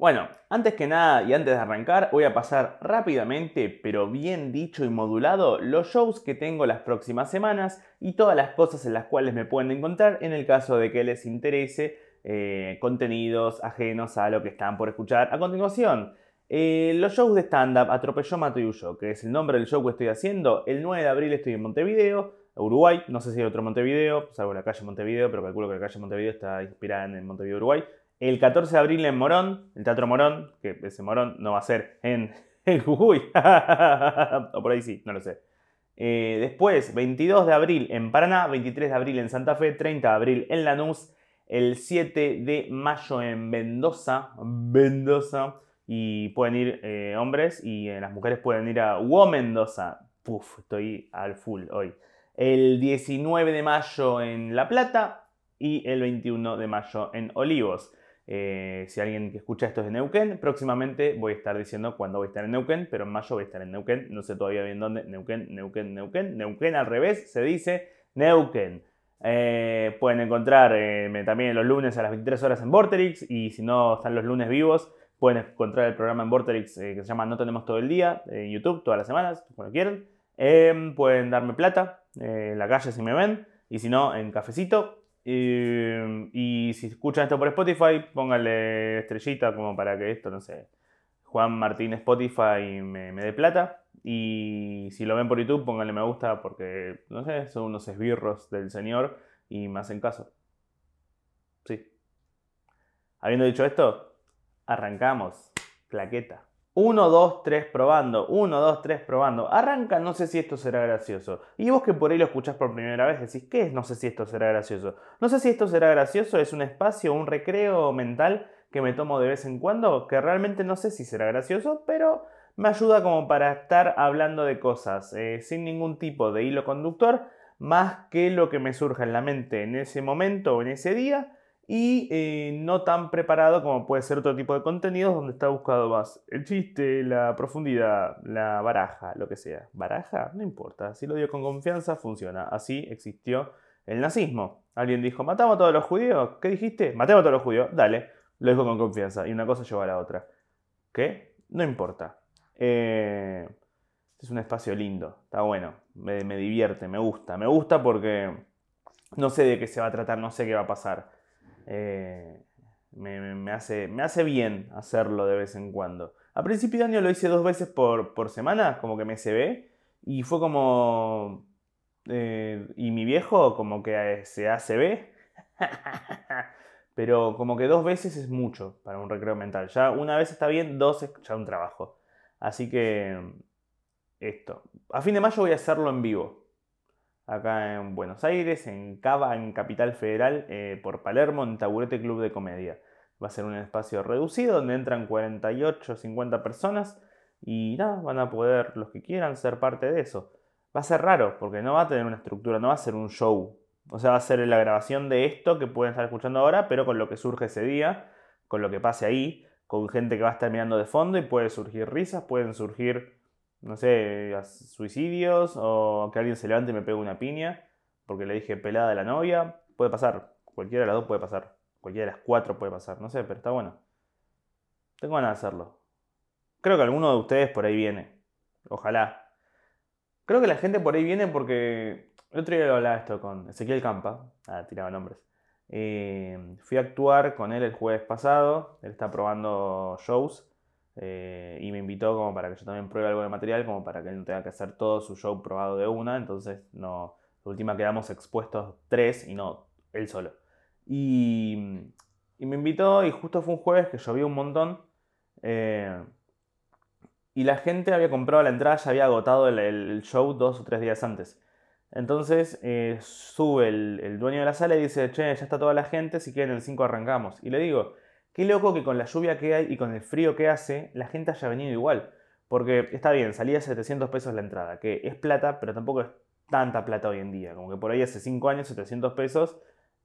Bueno, antes que nada y antes de arrancar, voy a pasar rápidamente, pero bien dicho y modulado, los shows que tengo las próximas semanas y todas las cosas en las cuales me pueden encontrar en el caso de que les interese eh, contenidos ajenos a lo que están por escuchar a continuación. Eh, los shows de stand-up Atropelló, Huyó, que es el nombre del show que estoy haciendo. El 9 de abril estoy en Montevideo, Uruguay. No sé si hay otro Montevideo, salvo la calle Montevideo, pero calculo que la calle Montevideo está inspirada en Montevideo, Uruguay. El 14 de abril en Morón, el Teatro Morón, que ese Morón no va a ser en, Jujuy. o por ahí sí, no lo sé. Eh, después, 22 de abril en Paraná, 23 de abril en Santa Fe, 30 de abril en Lanús, el 7 de mayo en Mendoza, Mendoza, y pueden ir eh, hombres y eh, las mujeres pueden ir a Mendoza. Puf, estoy al full hoy. El 19 de mayo en La Plata y el 21 de mayo en Olivos. Eh, si alguien que escucha esto es de Neuquén, próximamente voy a estar diciendo cuándo voy a estar en Neuquén, pero en mayo voy a estar en Neuquén, no sé todavía bien dónde, Neuquén, Neuquén, Neuquén, Neuquén al revés, se dice Neuquén. Eh, pueden encontrarme eh, también los lunes a las 23 horas en Vorterix y si no están los lunes vivos, pueden encontrar el programa en Vorterix que se llama No Tenemos Todo el Día en YouTube todas las semanas, cuando quieran. Em, pueden darme plata en la calle si me ven y si no en cafecito Em, y si escuchan esto por Spotify, pónganle estrellita como para que esto, no sé, Juan Martín Spotify me, me dé plata. Y si lo ven por YouTube, pónganle me gusta porque, no sé, son unos esbirros del Señor y me hacen caso. Sí. Habiendo dicho esto, arrancamos. Claqueta. 1, 2, 3 probando, 1, 2, 3 probando. Arranca, no sé si esto será gracioso. Y vos que por ahí lo escuchás por primera vez decís, ¿qué es no sé si esto será gracioso? No sé si esto será gracioso, es un espacio, un recreo mental que me tomo de vez en cuando, que realmente no sé si será gracioso, pero me ayuda como para estar hablando de cosas eh, sin ningún tipo de hilo conductor, más que lo que me surja en la mente en ese momento o en ese día y eh, no tan preparado como puede ser otro tipo de contenidos donde está buscado más el chiste, la profundidad, la baraja, lo que sea. ¿Baraja? No importa. Si lo digo con confianza, funciona. Así existió el nazismo. Alguien dijo, ¿matamos a todos los judíos? ¿Qué dijiste? Matemos a todos los judíos. Dale. Lo dijo con confianza. Y una cosa lleva a la otra. ¿Qué? No importa. Eh, es un espacio lindo. Está bueno. Me, me divierte, me gusta. Me gusta porque no sé de qué se va a tratar, no sé qué va a pasar eh, me, hace, me hace bien hacerlo de vez en cuando. A principio de año lo hice dos veces por, semana, como que me se ve, y fue como... Eh, y mi viejo como que se hace ve. Pero como que dos veces es mucho para un recreo mental. Ya una vez está bien, dos es ya un trabajo. Así que esto. A fin de mayo voy a hacerlo en vivo acá en Buenos Aires, en Cava, en Capital Federal, eh, por Palermo, en Taburete Club de Comedia. Va a ser un espacio reducido donde entran 48 o 50 personas y nada, van a poder los que quieran ser parte de eso. Va a ser raro porque no va a tener una estructura, no va a ser un show. O sea, va a ser la grabación de esto que pueden estar escuchando ahora, pero con lo que surge ese día, con lo que pase ahí, con gente que va a estar mirando de fondo y puede surgir risas, pueden surgir no sé, suicidios o que alguien se levante y me pegue una piña porque le dije pelada a la novia. Puede pasar, cualquiera de las dos puede pasar, cualquiera de las cuatro puede pasar, no sé, pero está bueno. Tengo ganas de hacerlo. Creo que alguno de ustedes por ahí viene. Ojalá. Creo que la gente por ahí viene porque el otro día lo hablaba esto con Ezequiel Campa. Ah, tiraba nombres. Eh, fui a actuar con él el jueves pasado. Él está probando shows eh, y me invitó como para que yo también pruebe algo de material, como para que él no tenga que hacer todo su show probado de una. Entonces, no, la última quedamos expuestos tres y no él solo. Y, y me invitó y justo fue un jueves que llovió un montón. Eh, y la gente había comprado la entrada, ya había agotado el, show dos o tres días antes. Entonces eh, sube el, el, dueño de la sala y dice, che, ya está toda la gente, si quieren el 5 arrancamos. Y le digo, Qué loco que con la lluvia que hay y con el frío que hace, la gente haya venido igual. Porque está bien, salía 700 pesos la entrada, que es plata, pero tampoco es tanta plata hoy en día. Como que por ahí hace 5 años 700 pesos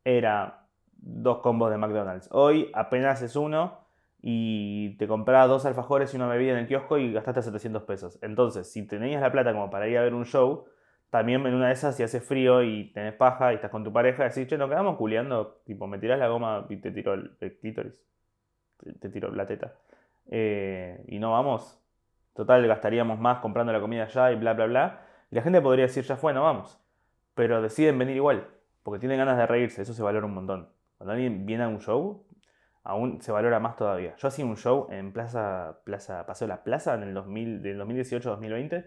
era dos combos de McDonald's. Hoy apenas es uno y te compras dos alfajores y una bebida en el kiosco y gastaste 700 pesos. Entonces, si tenías la plata como para ir a ver un show, también en una de esas, si hace frío y tenés paja y estás con tu pareja, decís, che, nos quedamos culiando, tipo, me tirás la goma y te tiro el, el clítoris. Te tiro la teta. Eh, y no vamos. Total, gastaríamos más comprando la comida allá y bla, bla, bla. Y la gente podría decir, ya fue, no vamos. Pero deciden venir igual, porque tienen ganas de reírse, eso se valora un montón. Cuando alguien viene a un show, aún se valora más todavía. Yo hacía un show en Plaza, Plaza Paseo La Plaza en el 2000, del 2018-2020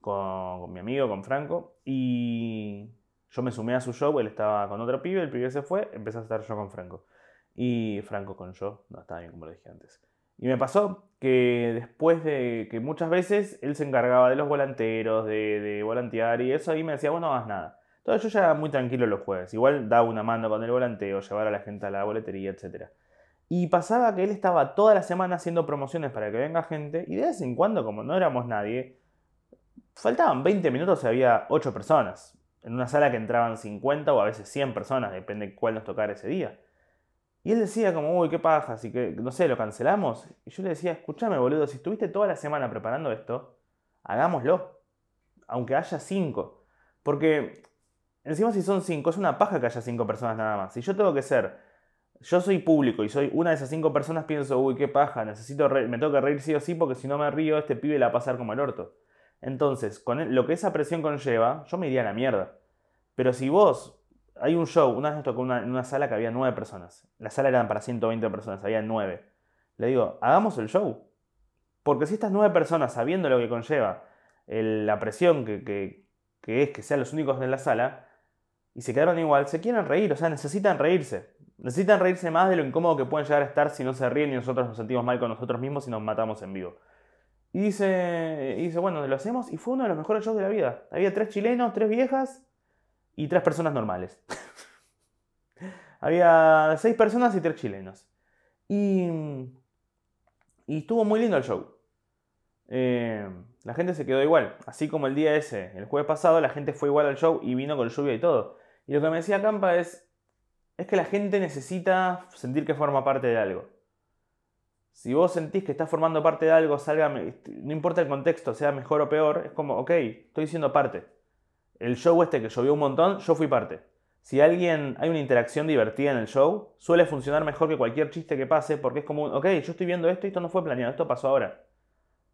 con, mi amigo, con Franco, y yo me sumé a su show, él estaba con otro pibe, el pibe se fue, empecé a estar yo con Franco. Y Franco con yo, no estaba bien como lo dije antes. Y me pasó que después de que muchas veces él se encargaba de los volanteros, de, de volantear y eso, y me decía, vos no hagas nada. Entonces yo ya muy tranquilo los jueves. Igual daba una mano con el volanteo, llevar a la gente a la boletería, etc. Y pasaba que él estaba toda la semana haciendo promociones para que venga gente, y de vez en cuando, como no éramos nadie, faltaban 20 minutos y había 8 personas. En una sala que entraban 50 o a veces 100 personas, depende cuál nos tocara ese día. Y él decía como, uy, qué paja, así que, no sé, lo cancelamos. Y yo le decía, escúchame, boludo, si estuviste toda la semana preparando esto, hagámoslo. Aunque haya cinco. Porque, encima si son cinco, es una paja que haya cinco personas nada más. Si yo tengo que ser, yo soy público y soy una de esas cinco personas, pienso, uy, qué paja, necesito, me tengo que reír sí o sí, porque si no me río, este pibe la va a pasar como el orto. Entonces, con lo que esa presión conlleva, yo me iría a la mierda. Pero si vos hay un show, una vez nos tocó en una sala que había nueve personas. La sala era para 120 personas, había nueve. Le digo, hagamos el show. Porque si estas nueve personas, sabiendo lo que conlleva la presión que, es que sean los únicos en la sala, y se quedaron igual, se quieren reír, o sea, necesitan reírse. Necesitan reírse más de lo incómodo que pueden llegar a estar si no se ríen y nosotros nos sentimos mal con nosotros mismos y nos matamos en vivo. Y dice, y dice, bueno, lo hacemos y fue uno de los mejores shows de la vida. Había tres chilenos, tres viejas y tres personas normales. Había seis personas y tres chilenos. Y, y estuvo muy lindo el show. Eh, la gente se quedó igual. Así como el día ese, el jueves pasado, la gente fue igual al show y vino con lluvia y todo. Y lo que me decía Campa es, es que la gente necesita sentir que forma parte de algo. Si vos sentís que estás formando parte de algo, salga, no importa el contexto, sea mejor o peor, es como, ok, estoy siendo parte el show este que llovió un montón, yo fui parte. Si alguien hay una interacción divertida en el show, suele funcionar mejor que cualquier chiste que pase porque es como, ok, yo estoy viendo esto y esto no fue planeado, esto pasó ahora.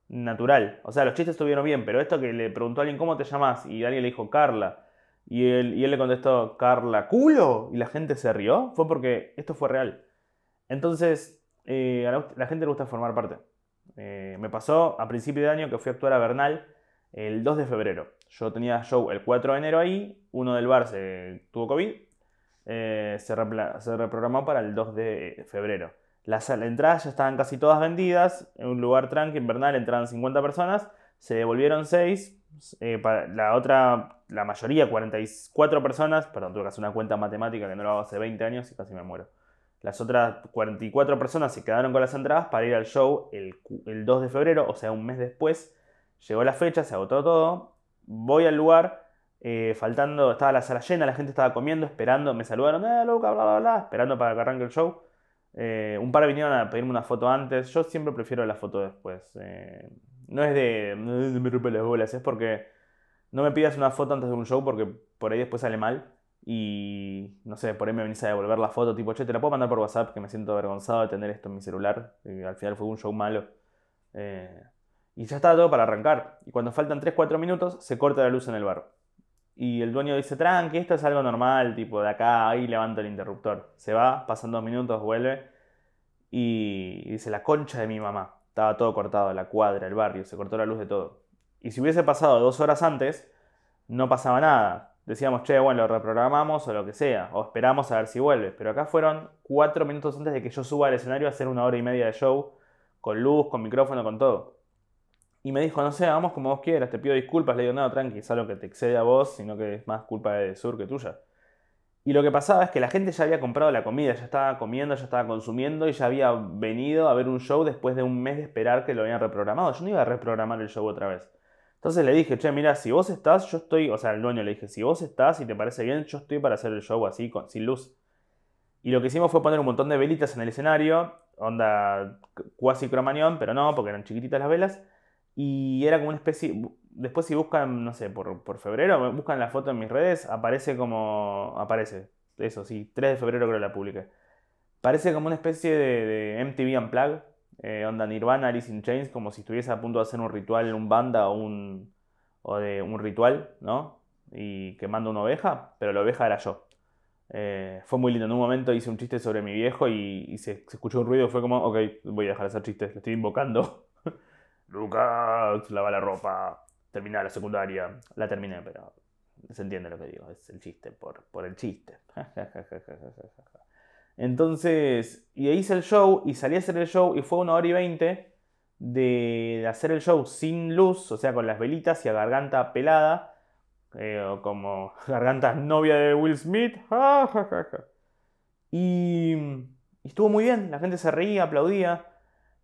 Natural. O sea, los chistes estuvieron bien, pero esto que le preguntó a alguien cómo te llamas y alguien le dijo Carla y él, y él le contestó Carla, culo, y la gente se rió, fue porque esto fue real. Entonces, eh, a la, gente le gusta formar parte. Eh, me pasó a principio de año que fui a actuar a Bernal el 2 de febrero. Yo tenía show el 4 de enero ahí, uno del bar tuvo COVID, eh, se, reprogramó para el 2 de febrero. Las entradas ya estaban casi todas vendidas, en un lugar tranqui, invernal, entraban 50 personas, se devolvieron 6, eh, la otra, la mayoría, 44 personas, perdón, tuve que hacer una cuenta matemática que no lo hago hace 20 años y casi me muero. Las otras 44 personas se quedaron con las entradas para ir al show el, el 2 de febrero, o sea, un mes después, Llegó la fecha, se agotó todo. Voy al lugar, eh, faltando, estaba la sala llena, la gente estaba comiendo, esperando, me saludaron, eh, Luca, bla, bla, bla, esperando para que arranque el show. Eh, un par vinieron a pedirme una foto antes. Yo siempre prefiero la foto después. Eh, no es de. me rompe las bolas, es porque no me pidas una foto antes de un show porque por ahí después sale mal. Y no sé, por ahí me venís a devolver la foto, tipo, che, te la puedo mandar por WhatsApp, que me siento avergonzado de tener esto en mi celular. Y al final fue un show malo. Eh, y ya está todo para arrancar. Y cuando faltan 3-4 minutos, se corta la luz en el bar. Y el dueño dice, tranqui, esto es algo normal, tipo de acá, ahí levanto el interruptor. Se va, pasan dos minutos, vuelve. Y dice, la concha de mi mamá. Estaba todo cortado, la cuadra, el barrio, se cortó la luz de todo. Y si hubiese pasado dos horas antes, no pasaba nada. Decíamos, che, bueno, lo reprogramamos o lo que sea, o esperamos a ver si vuelve. Pero acá fueron cuatro minutos antes de que yo suba al escenario a hacer una hora y media de show, con luz, con micrófono, con todo. Y me dijo, no sé, hagamos como vos quieras, te pido disculpas. Le digo, no, tranqui, es algo que te excede a vos, sino que es más culpa de Sur que tuya. Y lo que pasaba es que la gente ya había comprado la comida, ya estaba comiendo, ya estaba consumiendo y ya había venido a ver un show después de un mes de esperar que lo habían reprogramado. Yo no iba a reprogramar el show otra vez. Entonces le dije, che, mira, si vos estás, yo estoy, o sea, al dueño le dije, si vos estás y te parece bien, yo estoy para hacer el show así, con, sin luz. Y lo que hicimos fue poner un montón de velitas en el escenario, onda cuasi cromañón, pero no, porque eran chiquititas las velas. Y era como una especie. Después, si buscan, no sé, por, por febrero, buscan la foto en mis redes, aparece como. Aparece. Eso, sí, 3 de febrero creo la publiqué. Parece como una especie de, MTV Unplugged, eh, onda Nirvana, Alice in Chains, como si estuviese a punto de hacer un ritual, un banda o un, de un ritual, ¿no? Y quemando una oveja, pero la oveja era yo. Eh, fue muy lindo. En un momento hice un chiste sobre mi viejo y, se, escuchó un ruido. Fue como, ok, voy a dejar de hacer chistes, lo estoy invocando. Lucas, lava la ropa, termina la secundaria. La terminé, pero se entiende lo que digo. Es el chiste por, por el chiste. Entonces, y hice el show y salí a hacer el show y fue una hora y veinte de hacer el show sin luz, o sea, con las velitas y a garganta pelada eh, como Garganta novia de Will Smith. y, estuvo muy bien, la gente se reía, aplaudía.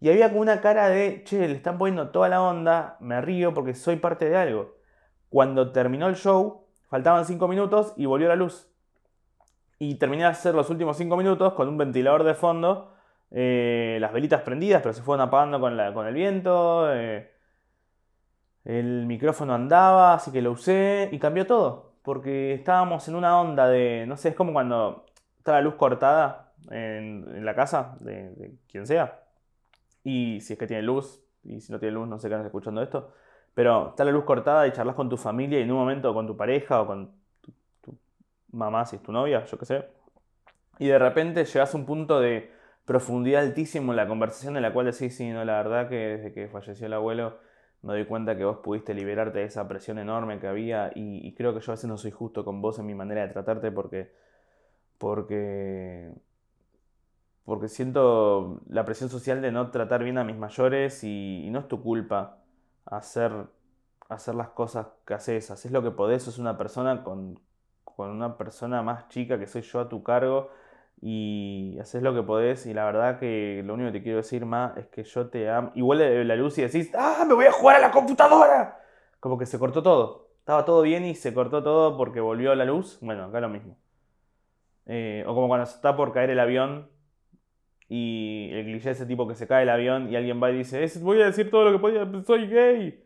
Y había como una cara de, che, le están poniendo toda la onda, me río porque soy parte de algo. Cuando terminó el show, faltaban 5 minutos y volvió la luz. Y terminé de hacer los últimos 5 minutos con un ventilador de fondo, eh, las velitas prendidas, pero se fueron apagando con, la, con el viento. Eh, el micrófono andaba, así que lo usé y cambió todo. Porque estábamos en una onda de, no sé, es como cuando está la luz cortada en, la casa de, quien sea. Y si es que tiene luz, y si no tiene luz, no sé qué estás escuchando esto. Pero está la luz cortada y charlas con tu familia y en un momento con tu pareja o con tu, mamá, si es tu novia, yo qué sé. Y de repente llegas a un punto de profundidad altísimo en la conversación en la cual decís, sí, no, la verdad que desde que falleció el abuelo me doy cuenta que vos pudiste liberarte de esa presión enorme que había y, creo que yo a veces no soy justo con vos en mi manera de tratarte porque porque porque siento la presión social de no tratar bien a mis mayores y, no es tu culpa hacer hacer las cosas que haces, haces lo que podés, sos una persona con, con una persona más chica que soy yo a tu cargo y haces lo que podés y la verdad que lo único que te quiero decir más es que yo te amo. Vuelve la luz y decís, ¡ah, me voy a jugar a la computadora! Como que se cortó todo. Estaba todo bien y se cortó todo porque volvió la luz. Bueno, acá lo mismo. Eh, o como cuando está por caer el avión y el cliché ese tipo que se cae el avión y alguien va y dice, voy a decir todo lo que podía, soy gay.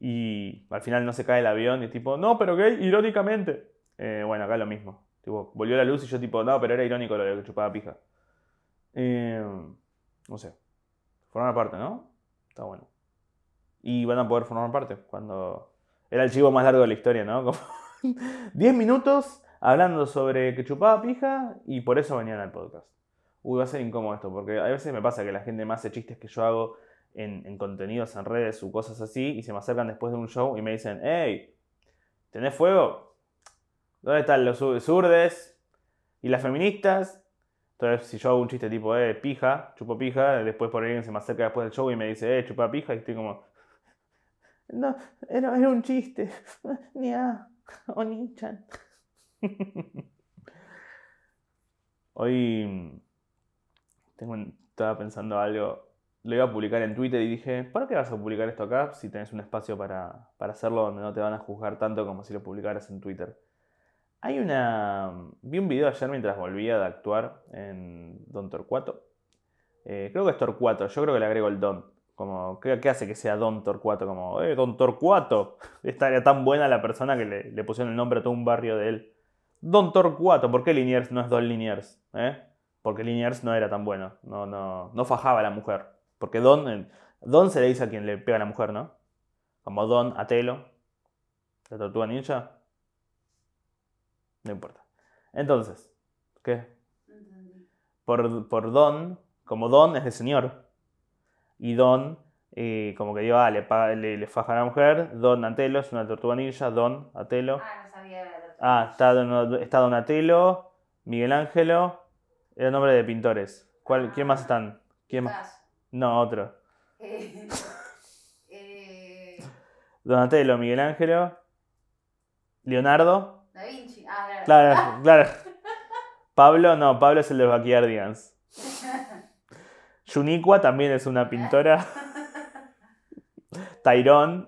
Y al final no se cae el avión y es tipo, no, pero gay irónicamente. Eh, bueno, acá lo mismo volvió la luz y yo tipo, no, pero era irónico lo de que chupaba pija. Eh, no sé. Formar parte, ¿no? Está bueno. Y van a poder formar parte cuando... Era el chivo más largo de la historia, ¿no? Como 10 minutos hablando sobre que chupaba pija y por eso venían al podcast. Uy, va a ser incómodo esto, porque a veces me pasa que la gente me hace chistes que yo hago en, en contenidos en redes o cosas así y se me acercan después de un show y me dicen, hey, ¿tenés fuego? ¿Dónde están los zurdes y las feministas? Entonces, si yo hago un chiste tipo, eh, pija, chupo pija, después por alguien se me acerca después del show y me dice, eh, chupa pija, y estoy como, no, era, un chiste, ni a, o chan. Hoy estaba pensando algo, lo iba a publicar en Twitter y dije, ¿para qué vas a publicar esto acá si tenés un espacio para, para hacerlo donde no te van a juzgar tanto como si lo publicaras en Twitter? Hay una. Vi un video ayer mientras volvía de actuar en Don Torcuato. Eh, creo que es Torcuato, yo creo que le agrego el Don. Como, ¿qué, hace que sea Don Torcuato? Como, eh, Don Torcuato. Estaría tan buena la persona que le, pusieron el nombre a todo un barrio de él. Don Torcuato, ¿por qué Liniers no es Don Liniers? ¿Eh? Porque Liniers no era tan bueno, no, no, no fajaba a la mujer. Porque Don, Don se le dice a quien le pega a la mujer, ¿no? Como Don Atelo, la tortuga ninja. No importa. Entonces, ¿qué? Por, por don, como don es de señor. Y don, eh, como que digo, ah, le, le, le, faja a la mujer. Don Atelo es una tortuga ninja. Don Atelo. Ah, no sabía. Ah, está Don, está don Atelo, Miguel Ángelo. Era nombre de pintores. ¿Cuál, ¿Quién más están? ¿Quién más? No, otro. Eh, eh... Donatello, Miguel Ángelo, Leonardo. Da Vinci. Ah, claro. Claro, Pablo, no, Pablo es el de los Backyardigans. Yuniqua también es una pintora. Tyrone.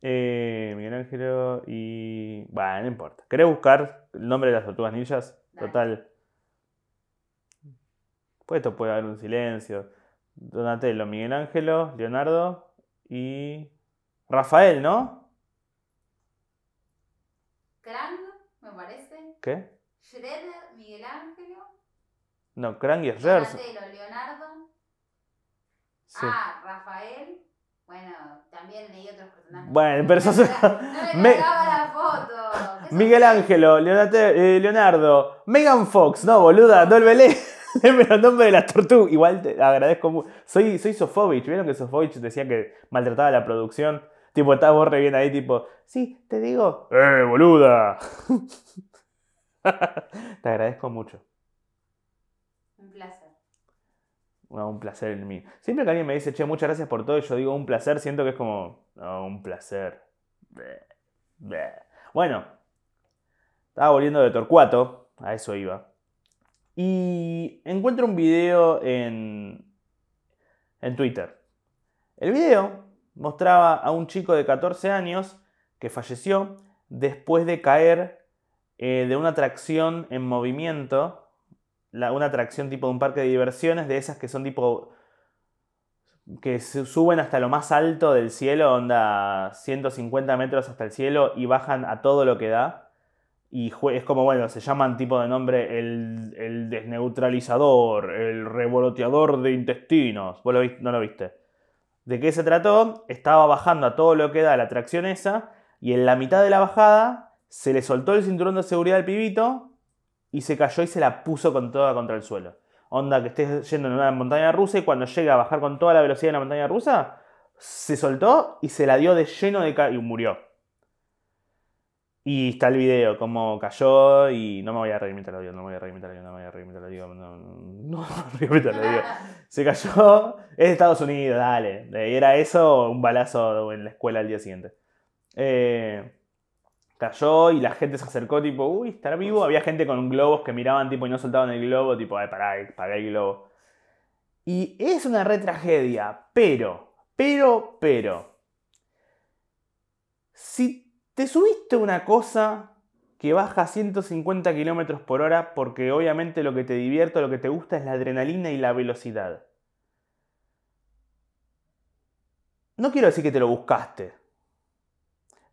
Eh, Miguel Ángel y. Bueno, no importa. ¿Querés buscar el nombre de las tortugas ninjas? Total. Pues esto puede haber un silencio. Donatello, Miguel Ángelo, Leonardo y. Rafael, ¿no? Krang, me parece. ¿Qué? Schroeder, Miguel Ángelo. No, Cranky es Gerson. Donatello, Leonardo. Sí. Ah, Rafael. Bueno, también leí otros personajes. Bueno, pero eso No me la foto. ¿Qué Miguel sos? Ángelo, eh, Leonardo, Megan Fox, no, boluda, no el Belé. Pero el nombre de las tortugas. Igual te agradezco mucho. Soy, soy Sofovich. ¿Vieron que Sofovich decía que maltrataba la producción? Tipo, estaba vos re bien ahí, tipo, sí, te digo. ¡Eh, boluda! te agradezco mucho. Un placer. Un placer en mí. Siempre que alguien me dice, che, muchas gracias por todo, y yo digo un placer, siento que es como, no, un placer. Bleh, bleh. Bueno, estaba volviendo de Torcuato, a eso iba. Y encuentro un video en, en Twitter. El video mostraba a un chico de 14 años que falleció después de caer eh, de una atracción en movimiento la- una atracción tipo de un parque de diversiones, de esas que son tipo. que suben hasta lo más alto del cielo, onda 150 metros hasta el cielo y bajan a todo lo que da. Y es como, bueno, se llaman tipo de nombre el, el desneutralizador, el revoloteador de intestinos. ¿Vos no lo viste? ¿De qué se trató? Estaba bajando a todo lo que da la atracción esa y en la mitad de la bajada se le soltó el cinturón de seguridad al pibito y se cayó y se la puso con toda contra el suelo. Onda que estés yendo en una montaña rusa y cuando llega a bajar con toda la velocidad de la montaña rusa, se soltó y se la dio de lleno de y murió. Y está el video, como cayó y no me voy a reír mientras lo digo, no me voy a reír mientras lo digo, no me voy a reír mientras lo digo, no, no, no, no me voy a reír mientras lo digo. Se cayó, es de Estados Unidos, dale. Era eso un balazo en la escuela al día siguiente. Eh, cayó y la gente se acercó, tipo, uy, ¿estará vivo? Había gente con globos que miraban, tipo, y no soltaban el globo, tipo, ay, pará, pagué el globo. Y es una re tragedia, pero, pero, pero. Si te subiste una cosa que baja a 150 km por hora, porque obviamente lo que te divierte, lo que te gusta es la adrenalina y la velocidad. No quiero decir que te lo buscaste,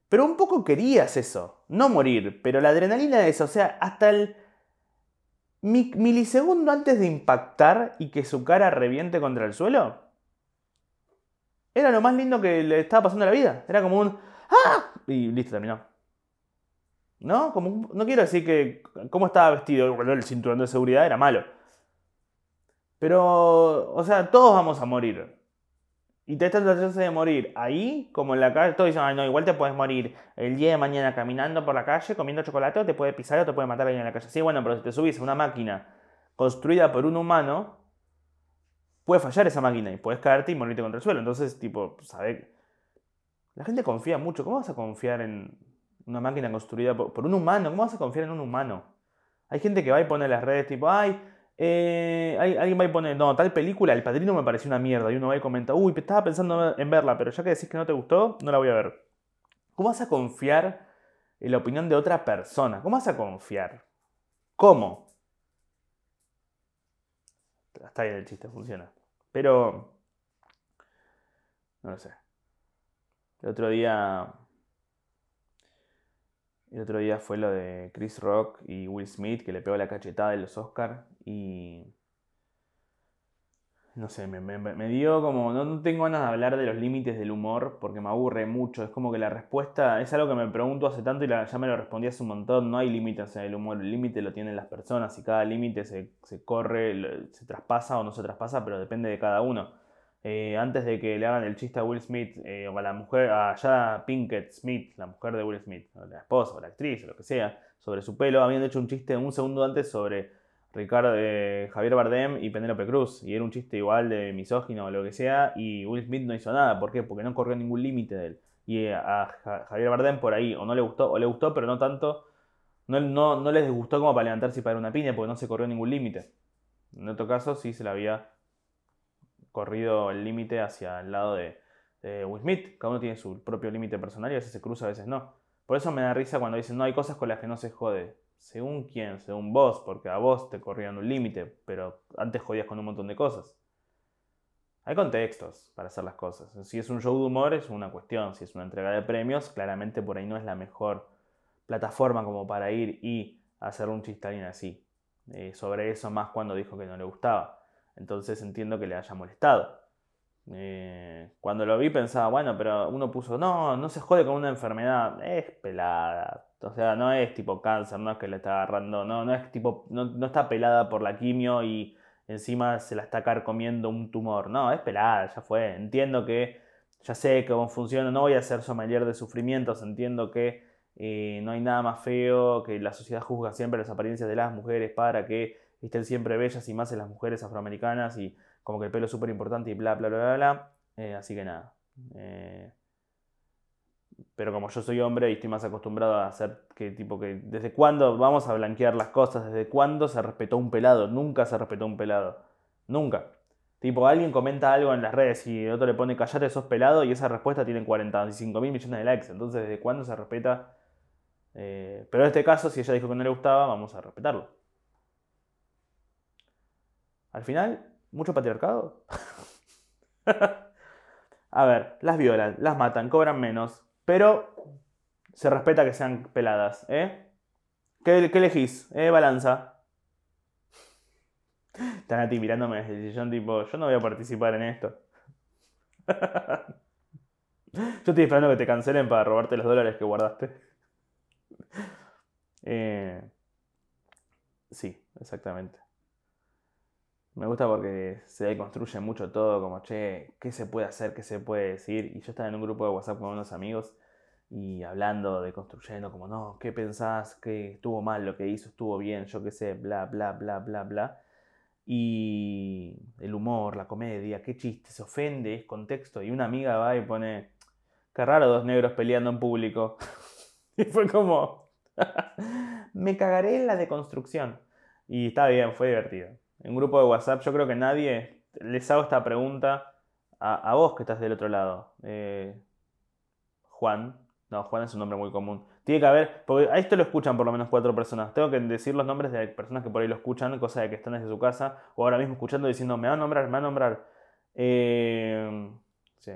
pero un poco querías eso, no morir, pero la adrenalina de eso, o sea, hasta el mi- milisegundo antes de impactar y que su cara reviente contra el suelo, era lo más lindo que le estaba pasando a la vida. Era como un ¡Ah! Y listo, terminó. ¿No? Como no quiero decir que cómo estaba vestido, bueno, el cinturón de seguridad era malo. Pero, o sea, todos vamos a morir. Y te estás la chance de morir ahí, como en la calle, todos dicen, ay no, igual te puedes morir el día de mañana caminando por la calle, comiendo chocolate, o te puede pisar o te puede matar alguien en la calle. Sí, bueno, pero si te subís a una máquina construida por un humano, puede fallar esa máquina y puedes caerte y morirte contra el suelo. Entonces, tipo, sabe. La gente confía mucho. ¿Cómo vas a confiar en una máquina construida por, un humano? ¿Cómo vas a confiar en un humano? Hay gente que va y pone las redes, tipo, ay, eh, alguien va y pone, no, tal película, El Padrino me pareció una mierda. Y uno va y comenta, uy, estaba pensando en verla, pero ya que decís que no te gustó, no la voy a ver. ¿Cómo vas a confiar en la opinión de otra persona? ¿Cómo vas a confiar? ¿Cómo? Está bien el chiste, funciona. Pero... No lo sé. El otro día... El otro día fue lo de Chris Rock y Will Smith que le pegó la cachetada en los Oscars y... No sé, me, me- dio como... No, tengo ganas de hablar de los límites del humor porque me aburre mucho. Es como que la respuesta es algo que me pregunto hace tanto y ya me lo respondí hace un montón. No hay límites en el humor. El límite lo tienen las personas y cada límite se, se corre, se traspasa o no se traspasa, pero depende de cada uno. Eh, antes de que le hagan el chiste a Will Smith eh, o a la mujer, a Jada Pinkett Smith, la mujer de Will Smith, o la esposa o la actriz o lo que sea, sobre su pelo, habían hecho un chiste un segundo antes sobre Ricardo, eh, Javier Bardem y Penélope Cruz. Y era un chiste igual de misógino o lo que sea. Y Will Smith no hizo nada. ¿Por qué? Porque no corrió ningún límite de él. Y a Ja- Javier Bardem por ahí o no le gustó, o le gustó, pero no tanto. No, no, no les gustó como para levantarse y para una piña porque no se corrió ningún límite. En otro caso sí se le había corrido el límite hacia el lado de, de Will Smith. Cada uno tiene su propio límite personal y a veces se cruza, a veces no. Por eso me da risa cuando dicen, no, hay cosas con las que no se jode. Según quién, según vos, porque a vos te corrían un límite, pero antes jodías con un montón de cosas. Hay contextos para hacer las cosas. Si es un show de humor es una cuestión, si es una entrega de premios, claramente por ahí no es la mejor plataforma como para ir y hacer un chistalín así. eh, sobre eso más cuando dijo que no le gustaba. Entonces entiendo que le haya molestado. Eh, cuando lo vi pensaba, bueno, pero uno puso, no, no se jode con una enfermedad, es pelada. O sea, no es tipo cáncer, no es que le está agarrando, no, no es tipo, no, no está pelada por la quimio y encima se la está carcomiendo un tumor. No, es pelada, ya fue. Entiendo que ya sé cómo funciona, no voy a ser sommelier de sufrimientos, entiendo que eh, no hay nada más feo, que la sociedad juzga siempre las apariencias de las mujeres para que estén siempre bellas y más en las mujeres afroamericanas y como que el pelo es súper importante y bla, bla, bla, bla, bla. Eh, así que nada. Eh, pero como yo soy hombre y estoy más acostumbrado a hacer que tipo que desde cuándo vamos a blanquear las cosas, desde cuándo se respetó un pelado, nunca se respetó un pelado, nunca. Tipo, alguien comenta algo en las redes y el otro le pone callate, sos pelado y esa respuesta tiene 45 mil millones de likes. Entonces, ¿desde cuándo se respeta? Eh, pero en este caso, si ella dijo que no le gustaba, vamos a respetarlo. Al final, mucho patriarcado. a ver, las violan, las matan, cobran menos, pero se respeta que sean peladas, ¿eh? ¿Qué, elegís? ¿Eh? Balanza. Están a ti mirándome desde el sillón, tipo, yo no voy a participar en esto. yo estoy esperando que te cancelen para robarte los dólares que guardaste. Eh, sí, exactamente. Me gusta porque se construye mucho todo, como, che, ¿qué se puede hacer? ¿Qué se puede decir? Y yo estaba en un grupo de WhatsApp con unos amigos y hablando de construyendo, como, no, ¿qué pensás? ¿Qué estuvo mal lo que hizo? ¿Estuvo bien? Yo qué sé, bla, bla, bla, bla, bla. Y el humor, la comedia, qué chiste, se ofende, es contexto. Y una amiga va y pone, qué raro dos negros peleando en público. y fue como, me cagaré en la deconstrucción. Y está bien, fue divertido. En un grupo de WhatsApp yo creo que nadie, les hago esta pregunta a, vos que estás del otro lado. Eh, Juan, no, Juan es un nombre muy común. Tiene que haber, porque a esto lo escuchan por lo menos cuatro personas. Tengo que decir los nombres de personas que por ahí lo escuchan, cosa de que están desde su casa o ahora mismo escuchando diciendo, me va a nombrar, me va a nombrar. Eh, sí.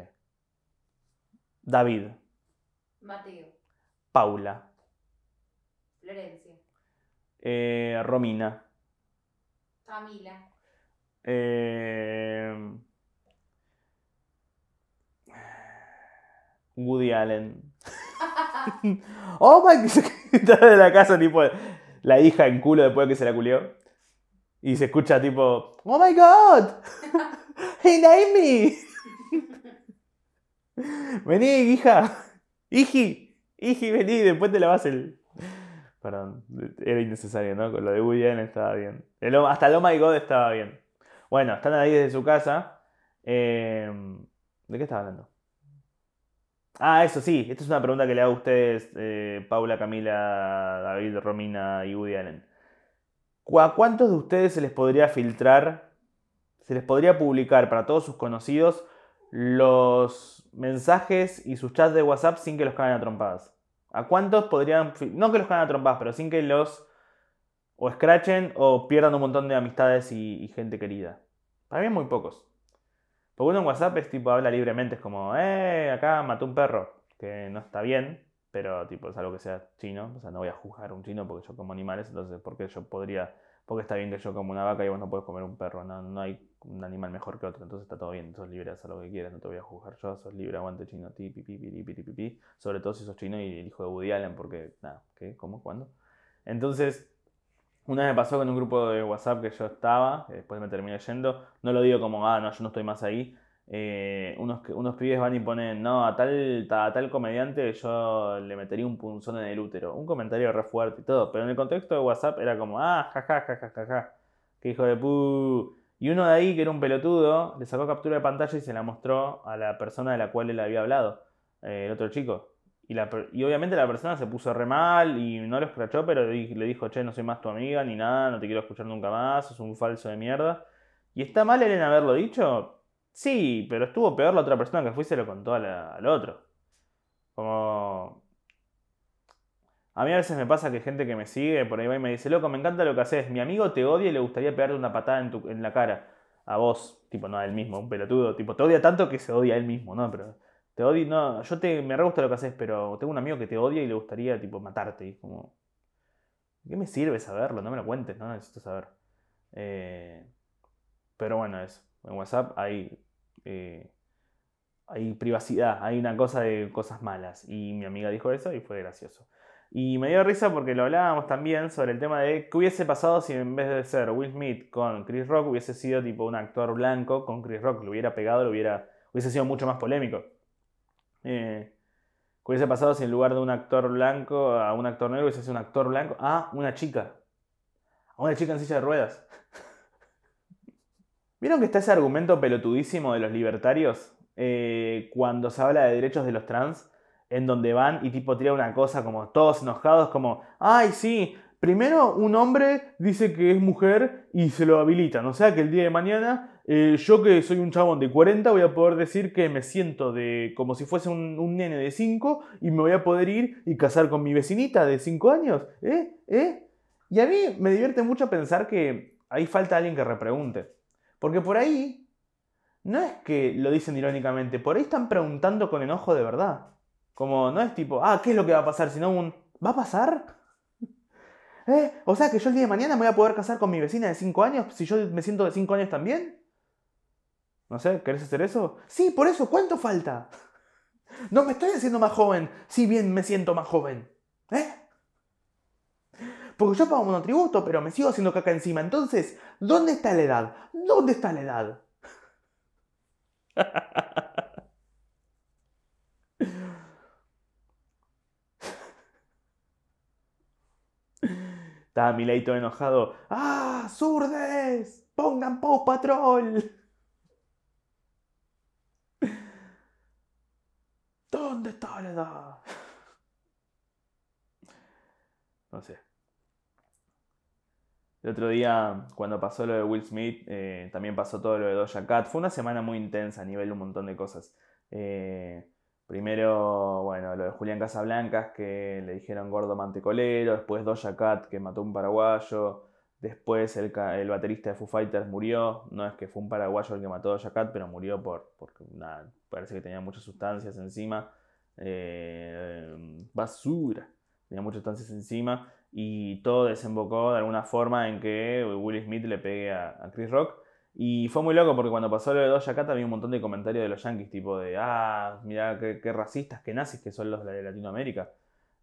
David. Mateo. Paula. Florencia. Eh, Romina. Camila. Eh, Woody Allen. oh my de la casa, tipo, la hija en culo después de que se la culió. Y se escucha tipo, oh my god, he named me. vení, hija. Hiji, hiji, vení, después te la vas el. Perdón, era innecesario, ¿no? Con lo de Woody Allen estaba bien. hasta el Oh My God estaba bien. Bueno, están ahí desde su casa. Eh, ¿De qué estaba hablando? Ah, eso sí, esta es una pregunta que le hago a ustedes, eh, Paula, Camila, David, Romina y Woody Allen. ¿A cuántos de ustedes se les podría filtrar, se les podría publicar para todos sus conocidos los mensajes y sus chats de WhatsApp sin que los caigan a trompadas? ¿A cuántos podrían, no que los caigan a trompadas, pero sin que los o escrachen o pierdan un montón de amistades y, gente querida? Para mí muy pocos. Porque uno en WhatsApp es tipo, habla libremente, es como, eh, acá mató un perro, que no está bien, pero tipo, es algo que sea chino, o sea, no voy a juzgar a un chino porque yo como animales, entonces, ¿por qué yo podría, porque está bien que yo como una vaca y vos no puedes comer un perro? No, no hay un animal mejor que otro, entonces está todo bien, sos libre, haz lo que quieras, no te voy a juzgar yo, sos libre, aguante chino, ti, pi, pi, pi, pi, pi, pi, sobre todo si sos chino y el hijo de Woody Allen, porque, nada, ¿qué? ¿Cómo? ¿Cuándo? Entonces, una vez me pasó con un grupo de WhatsApp que yo estaba, después me terminé yendo. No lo digo como, ah, no, yo no estoy más ahí. Eh, unos, unos pibes van y ponen, no, a tal, a tal comediante yo le metería un punzón en el útero. Un comentario re fuerte y todo. Pero en el contexto de WhatsApp era como, ah, jajaja, ja, Que hijo de pu. Y uno de ahí, que era un pelotudo, le sacó captura de pantalla y se la mostró a la persona de la cual él había hablado, eh, el otro chico. Y, obviamente la persona se puso re mal y no lo escrachó, pero le dijo, che, no soy más tu amiga ni nada, no te quiero escuchar nunca más, sos un falso de mierda. ¿Y está mal en haberlo dicho? Sí, pero estuvo peor la otra persona que fue y se lo contó al otro. Como... A mí a veces me pasa que gente que me sigue por ahí va y me dice, loco, me encanta lo que haces, mi amigo te odia y le gustaría pegarte una patada en, tu, en la cara. A vos, tipo, no a él mismo, un pelotudo, tipo, te odia tanto que se odia a él mismo, ¿no? Pero te odio, no, yo te, me re gusta lo que haces, pero tengo un amigo que te odia y le gustaría, tipo, matarte. Y como, ¿Qué me sirve saberlo? No me lo cuentes, no necesito saber. Eh, pero bueno, eso. En WhatsApp hay, eh, hay privacidad, hay una cosa de cosas malas. Y mi amiga dijo eso y fue gracioso. Y me dio risa porque lo hablábamos también sobre el tema de qué hubiese pasado si en vez de ser Will Smith con Chris Rock hubiese sido tipo un actor blanco con Chris Rock, lo hubiera pegado, lo hubiera, hubiese sido mucho más polémico. Eh, ¿Qué hubiese pasado si en lugar de un actor blanco a un actor negro hubiese sido un actor blanco a una chica? A una chica en silla de ruedas. ¿Vieron que está ese argumento pelotudísimo de los libertarios eh, cuando se habla de derechos de los trans? En donde van y tipo tiran una cosa como todos enojados, como, ay, sí, primero un hombre dice que es mujer y se lo habilitan. O sea que el día de mañana, eh, yo que soy un chabón de 40, voy a poder decir que me siento de como si fuese un, un nene de 5 y me voy a poder ir y casar con mi vecinita de 5 años. ¿Eh? ¿Eh? Y a mí me divierte mucho pensar que ahí falta alguien que repregunte. Porque por ahí, no es que lo dicen irónicamente, por ahí están preguntando con enojo de verdad. Como no es tipo, ah, ¿qué es lo que va a pasar? Sino un, ¿va a pasar? ¿Eh? O sea que yo el día de mañana me voy a poder casar con mi vecina de 5 años si yo me siento de 5 años también. No sé, ¿querés hacer eso? Sí, por eso, ¿cuánto falta? No me estoy haciendo más joven, si bien me siento más joven. Porque yo pago monotributo, pero me sigo haciendo caca encima. Entonces, ¿dónde está la edad? ¿Dónde está la edad? Estaba Mileito enojado. ¡Ah! ¡Zurdes! ¡Pongan Paw Patrol! ¿Dónde está la edad? No sé. El otro día, cuando pasó lo de Will Smith, eh, también pasó todo lo de Doja Cat. Fue una semana muy intensa a nivel de un montón de cosas. Eh, primero, bueno, lo de Julián Casablancas, que le dijeron gordo mantecolero. Después Doja Cat, que mató a un paraguayo. Después el, el, baterista de Foo Fighters murió. No es que fue un paraguayo el que mató a Doja Cat, pero murió por, porque parece que tenía muchas sustancias encima. Eh, basura. Tenía muchas sustancias encima y todo desembocó de alguna forma en que Will Smith le pegue a, Chris Rock. Y fue muy loco porque cuando pasó lo de Doja Cat había un montón de comentarios de los yankees, tipo de, ah, mira qué, racistas, qué nazis que son los de Latinoamérica.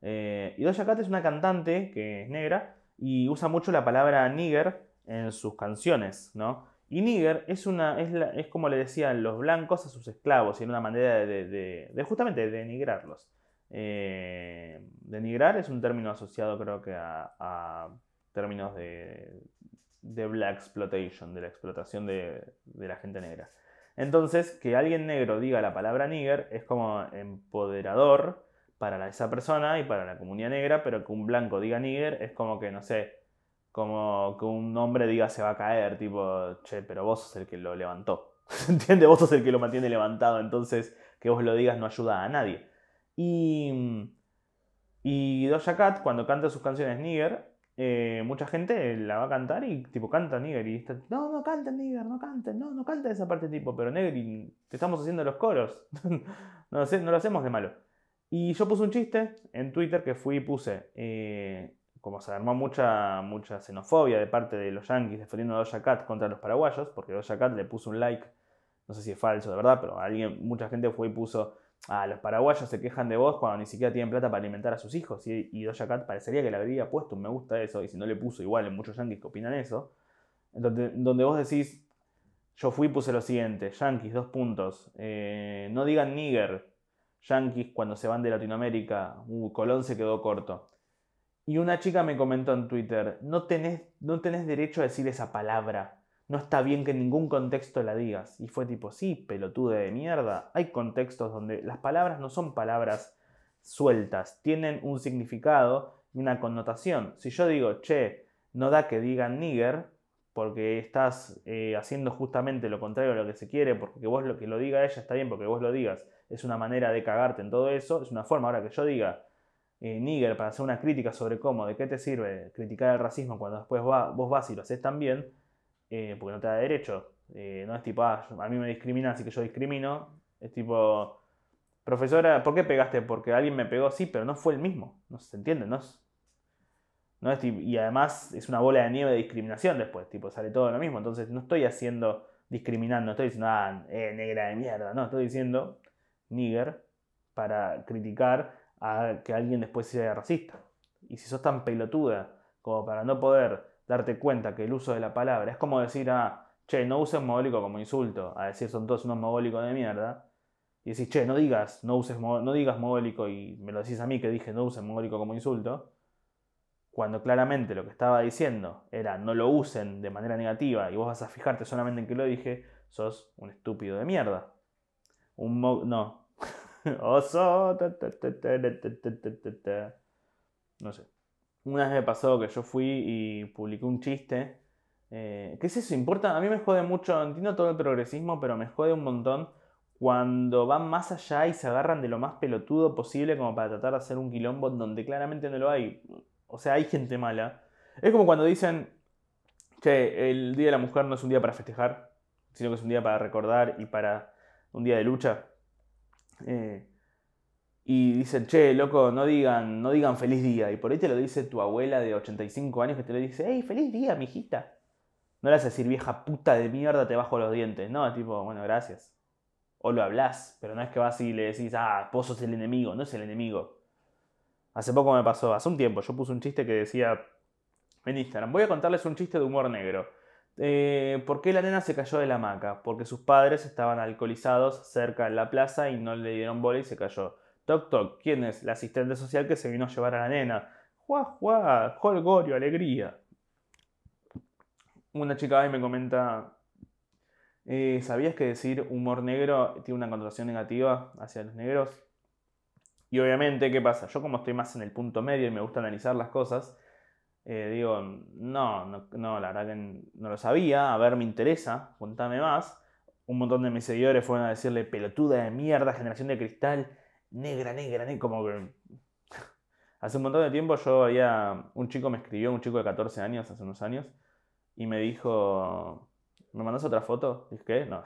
Eh, y Doja Cat es una cantante que es negra y usa mucho la palabra nigger en sus canciones, ¿no? Y nigger es, una, es, es como le decían los blancos a sus esclavos y era una manera de, de, de justamente denigrarlos. Eh, denigrar es un término asociado creo que a, términos de, de, black exploitation, de la explotación de, la gente negra. Entonces, que alguien negro diga la palabra nigger es como empoderador para esa persona y para la comunidad negra, pero que un blanco diga nigger es como que, no sé, como que un hombre diga se va a caer, tipo, che, pero vos sos el que lo levantó. ¿Entiendes? Vos sos el que lo mantiene levantado, entonces que vos lo digas no ayuda a nadie. Y, y Doja Cat, cuando canta sus canciones Nigger, eh, mucha gente la va a cantar y tipo canta Nigger y está, no, no canten Nigger, no canten, no, no canta esa parte tipo, pero Nigger, te estamos haciendo los coros, no, lo, hacemos de malo. Y yo puse un chiste en Twitter que fui y puse, eh, como se armó mucha, mucha xenofobia de parte de los yankees defendiendo a Doja Cat contra los paraguayos, porque Doja Cat le puso un like, no sé si es falso de verdad, pero alguien, mucha gente fue y puso ah, los paraguayos se quejan de vos cuando ni siquiera tienen plata para alimentar a sus hijos. Y, y Doja parecería que le habría puesto un me gusta eso, y si no le puso igual en muchos yankees que opinan eso. Donde, donde vos decís, yo fui y puse lo siguiente, yankees, dos puntos, eh, no digan nigger, yankees cuando se van de Latinoamérica, uh, Colón se quedó corto. Y una chica me comentó en Twitter, no tenés, no tenés derecho a decir esa palabra no está bien que en ningún contexto la digas. Y fue tipo, sí, pelotude de mierda. Hay contextos donde las palabras no son palabras sueltas, tienen un significado y una connotación. Si yo digo, che, no da que digan nigger, porque estás eh, haciendo justamente lo contrario a lo que se quiere, porque vos lo que lo diga ella está bien, porque vos lo digas, es una manera de cagarte en todo eso, es una forma ahora que yo diga eh, nigger para hacer una crítica sobre cómo, de qué te sirve criticar el racismo cuando después vos vas y lo haces también, eh, porque no te da derecho. Eh, no es tipo, ah, a mí me discrimina, así que yo discrimino. Es tipo, profesora, ¿por qué pegaste? Porque alguien me pegó, sí, pero no fue el mismo. No se entiende, no es, ¿no? Es tip- y además es una bola de nieve de discriminación después, tipo, sale todo lo mismo. Entonces no estoy haciendo, discriminando, estoy diciendo, ah, eh, negra de mierda, no, estoy diciendo nigger para criticar a que alguien después sea racista. Y si sos tan pelotuda como para no poder darte cuenta que el uso de la palabra es como decir, ah, che, no uses mogólico como insulto, a decir son todos unos mogólicos de mierda, y decís, che, no digas, no uses no digas mogólico y me lo decís a mí que dije no uses mogólico como insulto, cuando claramente lo que estaba diciendo era no lo usen de manera negativa y vos vas a fijarte solamente en que lo dije, sos un estúpido de mierda. Un mo no. Oso. No sé. Una vez me pasó que yo fui y publiqué un chiste. Eh, ¿Qué es eso? Importa. A mí me jode mucho. Entiendo todo el progresismo, pero me jode un montón cuando van más allá y se agarran de lo más pelotudo posible como para tratar de hacer un quilombo donde claramente no lo hay. O sea, hay gente mala. Es como cuando dicen, che, el Día de la Mujer no es un día para festejar, sino que es un día para recordar y para un día de lucha. Eh, y dicen, che, loco, no digan, no digan feliz día. Y por ahí te lo dice tu abuela de 85 años que te lo dice, hey, feliz día, mijita. No le a decir, vieja puta de mierda, te bajo los dientes. No, tipo, bueno, gracias. O lo hablas, pero no es que vas y le decís, ah, vos sos el enemigo. No es el enemigo. Hace poco me pasó, hace un tiempo, yo puse un chiste que decía en Instagram, voy a contarles un chiste de humor negro. Eh, ¿Por qué la nena se cayó de la hamaca? Porque sus padres estaban alcoholizados cerca en la plaza y no le dieron bola y se cayó. Toc toc, ¿quién es? La asistente social que se vino a llevar a la nena. Juá, juá, jolgorio, alegría. Una chica ahí me comenta, eh, ¿sabías que decir humor negro tiene una connotación negativa hacia los negros? Y obviamente, ¿qué pasa? Yo como estoy más en el punto medio y me gusta analizar las cosas, eh, digo, no, no, no, la verdad que no lo sabía, a ver, me interesa, contame más. Un montón de mis seguidores fueron a decirle pelotuda de mierda, generación de cristal, negra, negra, negra, como que... Hace un montón de tiempo yo había, un chico me escribió, un chico de 14 años, hace unos años, y me dijo, ¿me mandas otra foto? Dije, ¿qué? No.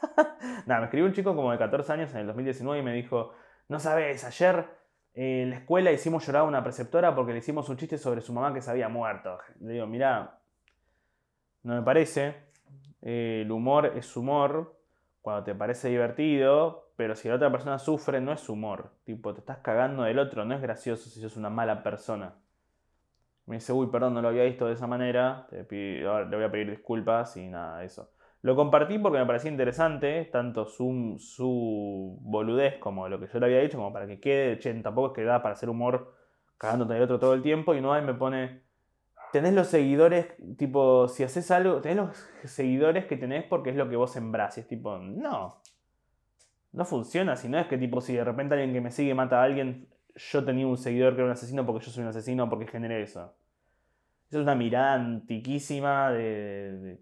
Nada, me escribió un chico como de 14 años en el 2019 y me dijo, no sabes, ayer eh, en la escuela hicimos llorar a una preceptora porque le hicimos un chiste sobre su mamá que se había muerto. Le digo, mira, no me parece. Eh, el humor es humor cuando te parece divertido, pero si la otra persona sufre no es humor. Tipo, te estás cagando del otro, no es gracioso si sos una mala persona. Me dice, uy, perdón, no lo había visto de esa manera, te le voy a pedir disculpas y nada, eso. Lo compartí porque me parecía interesante, tanto su, su boludez como lo que yo le había dicho, como para que quede, che, tampoco es que da para hacer humor cagándote del otro todo el tiempo, y no ahí me pone, tenés los seguidores, tipo, si haces algo, tenés los seguidores que tenés porque es lo que vos sembrás, y es tipo, no, no funciona, si no es que tipo, si de repente alguien que me sigue mata a alguien, yo tenía un seguidor que era un asesino porque yo soy un asesino porque generé eso. Esa es una mirada antiquísima de,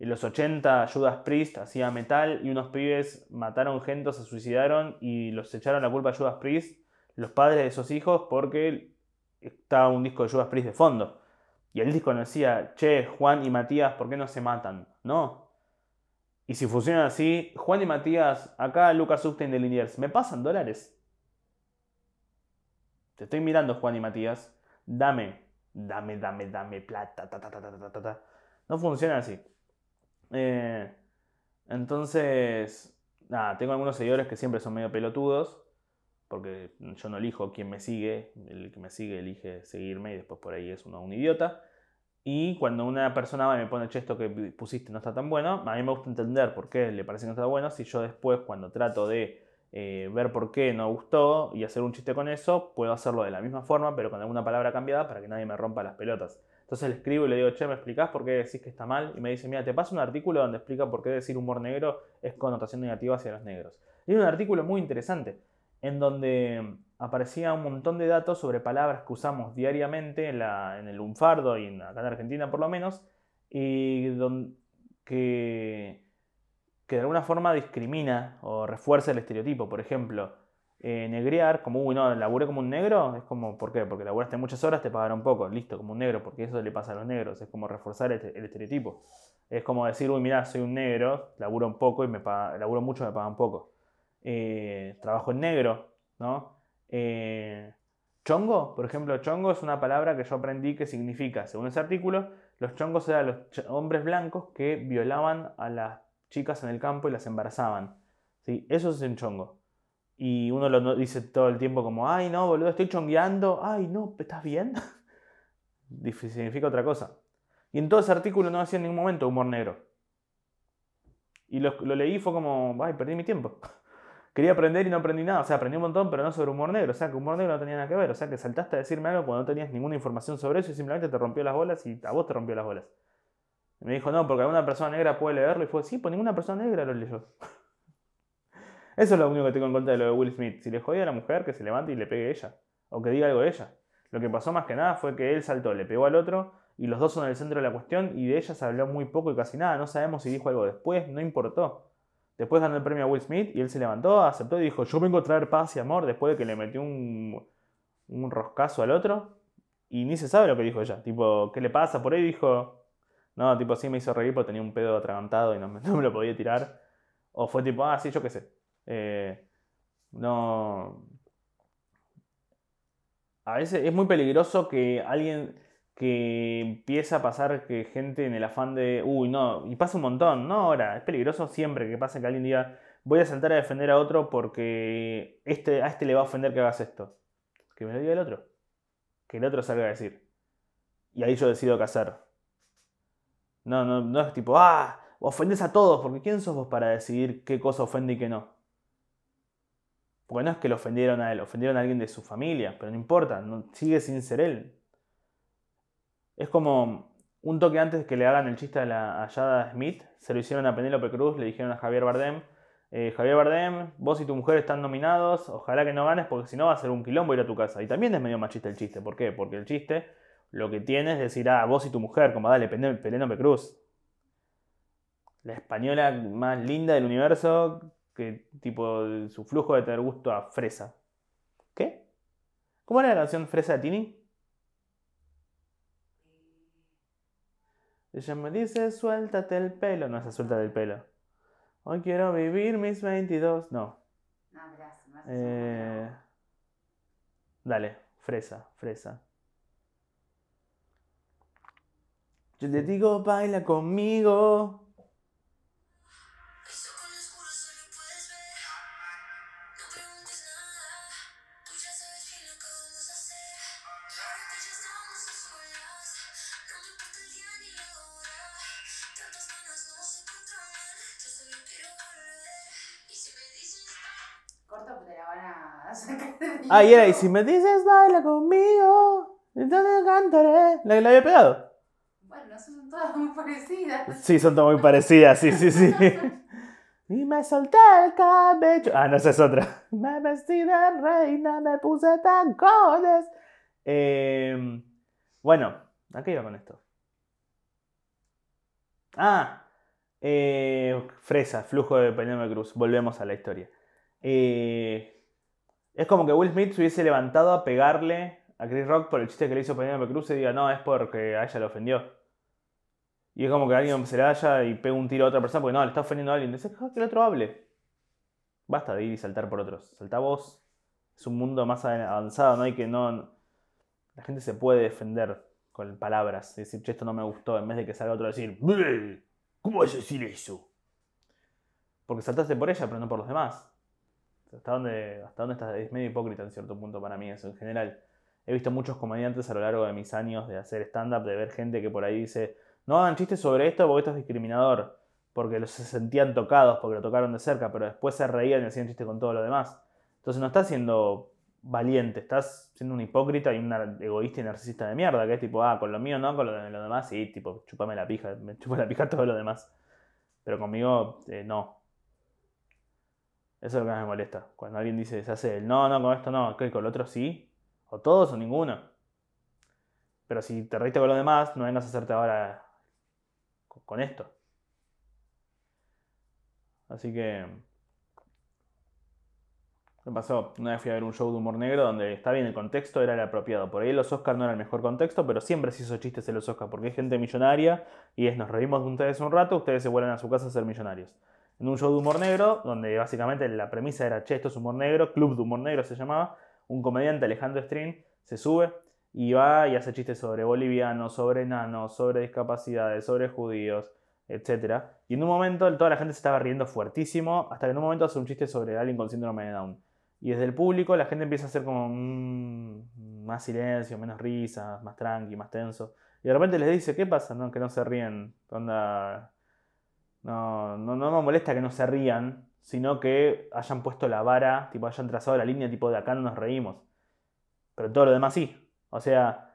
en los 80 Judas Priest hacía metal y unos pibes mataron gente, se suicidaron y los echaron la culpa a Judas Priest, los padres de esos hijos, porque estaba un disco de Judas Priest de fondo. Y el disco decía, che, Juan y Matías, ¿por qué no se matan? No. Y si funciona así, Juan y Matías, acá Lucas Upstein de Liniers, ¿me pasan dólares? Te estoy mirando, Juan y Matías. Dame, dame, dame, dame plata. ta, ta, ta, ta, ta, ta, ta. No funciona así. Eh, entonces, nada, tengo algunos seguidores que siempre son medio pelotudos, porque yo no elijo quién me sigue, el que me sigue elige seguirme y después por ahí es uno un idiota. Y cuando una persona me pone, che, esto que pusiste no está tan bueno, a mí me gusta entender por qué le parece que no está bueno, si yo después cuando trato de eh, ver por qué no gustó y hacer un chiste con eso, puedo hacerlo de la misma forma, pero con alguna palabra cambiada para que nadie me rompa las pelotas. Entonces le escribo y le digo, che, ¿me explicás por qué decís que está mal? Y me dice, mira, te paso un artículo donde explica por qué decir humor negro es connotación negativa hacia los negros. Y era un artículo muy interesante, en donde aparecía un montón de datos sobre palabras que usamos diariamente en, el lunfardo y en, acá en Argentina por lo menos, y don- que, de alguna forma discrimina o refuerza el estereotipo. Por ejemplo, eh, negrear, como, uy, no, laburé como un negro, es como, ¿por qué? Porque laburaste muchas horas, te pagaron poco, listo, como un negro, porque eso le pasa a los negros, es como reforzar el, el estereotipo. Es como decir, uy, mirá, soy un negro, laburo un poco y me paga- laburo mucho me pagan poco. Eh, trabajo en negro, ¿no? Eh, Chongo, por ejemplo, chongo es una palabra que yo aprendí que significa, según ese artículo, los chongos eran los hombres blancos que violaban a las chicas en el campo y las embarazaban. ¿Sí? Eso es un chongo. Y uno lo dice todo el tiempo como, ay no, boludo, estoy chongueando, ay no, ¿estás bien? significa otra cosa. Y en todo ese artículo no hacía en ningún momento humor negro. Y lo, lo leí y fue como, ay, perdí mi tiempo. Quería aprender y no aprendí nada. O sea, aprendí un montón, pero no sobre humor negro. O sea, que humor negro no tenía nada que ver. O sea, que saltaste a decirme algo cuando no tenías ninguna información sobre eso y simplemente te rompió las bolas y a vos te rompió las bolas. Y me dijo, no, porque alguna persona negra puede leerlo. Y fue, sí, pues ninguna persona negra lo leyó. Eso es lo único que tengo en cuenta de lo de Will Smith. Si le jodía a la mujer, que se levante y le pegue a ella. O que diga algo de ella. Lo que pasó más que nada fue que él saltó, le pegó al otro y los dos son el centro de la cuestión y de ella se habló muy poco y casi nada. No sabemos si dijo algo después, no importó. Después ganó el premio a Will Smith y él se levantó, aceptó y dijo, yo vengo a traer paz y amor después de que le metió un, un roscazo al otro. Y ni se sabe lo que dijo ella. Tipo, ¿qué le pasa? Por ahí dijo, no, tipo, sí me hizo reír porque tenía un pedo atragantado y no me, lo podía tirar. O fue tipo, ah, sí, yo qué sé. Eh, no... A veces es muy peligroso que alguien que empieza a pasar que gente en el afán de, uy, no, y pasa un montón, no ahora, es peligroso siempre que pase que alguien diga, voy a saltar a defender a otro porque este, a este le va a ofender que hagas esto. Que me lo diga el otro. Que el otro salga a decir. Y ahí yo decido qué hacer. No, no, no es tipo, ah, ofendes a todos, porque ¿quién sos vos para decidir qué cosa ofende y qué no? Porque no es que lo ofendieron a él, ofendieron a alguien de su familia, pero no importa, sigue sin ser él. Es como un toque antes que le hagan el chiste a la Ayada Smith, se lo hicieron a Penélope Cruz, le dijeron a Javier Bardem, eh, Javier Bardem, vos y tu mujer están nominados, ojalá que no ganes porque si no va a ser un quilombo ir a tu casa. Y también es medio machista el chiste, ¿por qué? Porque el chiste lo que tiene es decir, ah, vos y tu mujer, como dale, Penélope Cruz. La española más linda del universo, que tipo su flujo de tener gusto a fresa. ¿Qué? ¿Cómo era la canción Fresa de Tini? Ella me dice, suéltate el pelo. No, esa suelta del pelo. Hoy quiero vivir mis 22. No. No, gracias. Eh, dale, fresa, fresa. Yo le digo, baila conmigo. Ah, y era, y si me dices, baila conmigo, entonces cantaré. ¿La, la había pegado? Bueno, son todas muy parecidas. Sí, son todas muy parecidas, sí, sí, sí. Y me solté el cabello. Ah, no, esa es otra. Me vestí de reina, me puse tacones. Eh, bueno, ¿a qué iba con esto? Ah, eh, Fresa, flujo de Penélope Cruz. Volvemos a la historia. Eh, es como que Will Smith se hubiese levantado a pegarle a Chris Rock por el chiste que le hizo Penélope Cruz y diga, no, es porque a ella le ofendió. Y es como que alguien se le vaya y pega un tiro a otra persona porque no, le está ofendiendo a alguien. Dice, "Deja que el otro hable. Basta de ir y saltar por otros. Salta vos. Es un mundo más avanzado, no hay que no. La gente se puede defender con palabras. Decir, che, esto no me gustó, en vez de que salga otro a decir, "Bleh, ¿cómo vas a decir eso? Porque saltaste por ella, pero no por los demás. ¿Hasta dónde, hasta dónde estás? Es medio hipócrita en cierto punto para mí eso en general. He visto muchos comediantes a lo largo de mis años de hacer stand-up, de ver gente que por ahí dice, no hagan chistes sobre esto porque esto es discriminador. Porque los se sentían tocados, porque lo tocaron de cerca, pero después se reían y hacían chistes con todo lo demás. Entonces no estás siendo valiente, estás siendo un hipócrita y un egoísta y narcisista de mierda, que es tipo, ah, con lo mío no, con lo de lo demás sí, tipo, chupame la pija, me chupa la pija todo lo demás. Pero conmigo, eh, no. Eso es lo que más me molesta. Cuando alguien dice, se hace el no, no, con esto no, que con lo otro sí. O todos o ninguno. Pero si te reíste con lo demás, no vengas a hacerte ahora con- con esto. Así que. Me pasó. Una vez fui a ver un show de humor negro donde está bien el contexto, era el apropiado. Por ahí los Oscars no era el mejor contexto, pero siempre se hizo chistes en los Oscars porque hay gente millonaria y es nos reímos de ustedes un rato, ustedes se vuelven a su casa a ser millonarios. En un show de humor negro, donde básicamente la premisa era, che, esto es humor negro, Club de Humor Negro se llamaba, un comediante, Alejandro Strin, se sube y va y hace chistes sobre bolivianos, sobre enanos, sobre discapacidades, sobre judíos, etc. Y en un momento toda la gente se estaba riendo fuertísimo, hasta que en un momento hace un chiste sobre alguien con síndrome de Down. Y desde el público la gente empieza a hacer como mm, más silencio, menos risas, más tranqui, más tenso. Y de repente les dice, ¿qué pasa? No, que no se ríen. Onda, no, no, no me molesta que no se rían, sino que hayan puesto la vara, tipo hayan trazado la línea, tipo de acá no nos reímos. Pero todo lo demás sí. O sea,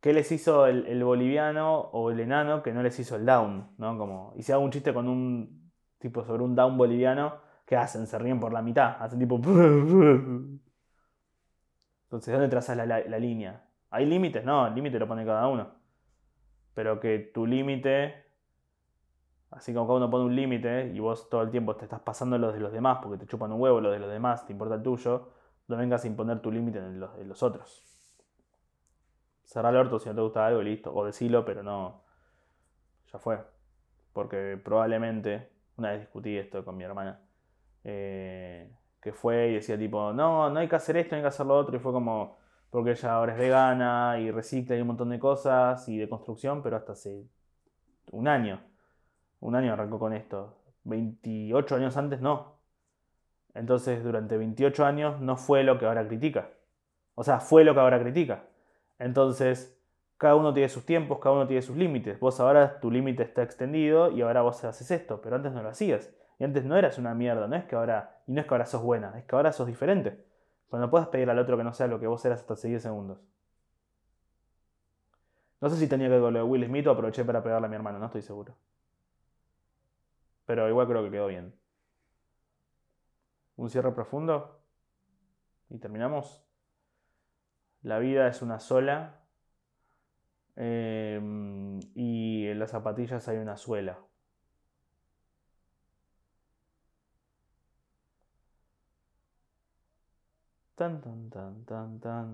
¿qué les hizo el, boliviano o el enano que no les hizo el down? ¿no? Como, y si hago un chiste con un tipo sobre un down boliviano, ¿qué hacen? Se ríen por la mitad. Hacen tipo. Entonces, ¿dónde trazas la- la línea? ¿Hay límites? No, el límite lo pone cada uno. Pero que tu límite, así como cada uno pone un límite y vos todo el tiempo te estás pasando los de los demás porque te chupan un huevo los de los demás, te importa el tuyo, no vengas a imponer tu límite en los, otros. Cerrá el orto si no te gusta algo y listo. O decilo, pero no. Ya fue. Porque probablemente, una vez discutí esto con mi hermana, eh, que fue y decía tipo, no, no hay que hacer esto, no hay que hacer lo otro, y fue como, porque ella ahora es vegana y recicla y un montón de cosas y de construcción, pero hasta hace un año, un año arrancó con esto, 28 años antes no. Entonces durante 28 años no fue lo que ahora critica. O sea, fue lo que ahora critica. Entonces, cada uno tiene sus tiempos, cada uno tiene sus límites. Vos ahora tu límite está extendido y ahora vos haces esto, pero antes no lo hacías. Y antes no eras una mierda, no es que ahora, y no es que ahora sos buena, es que ahora sos diferente. Pero no puedes pedir al otro que no sea lo que vos eras hasta hace 10 segundos. No sé si tenía que ver con lo de Will Smith o aproveché para pegarle a mi hermano, no estoy seguro. Pero igual creo que quedó bien. Un cierre profundo. Y terminamos. La vida es una sola. eh, y en las zapatillas hay una suela. Tan, tan, tan, tan, tan.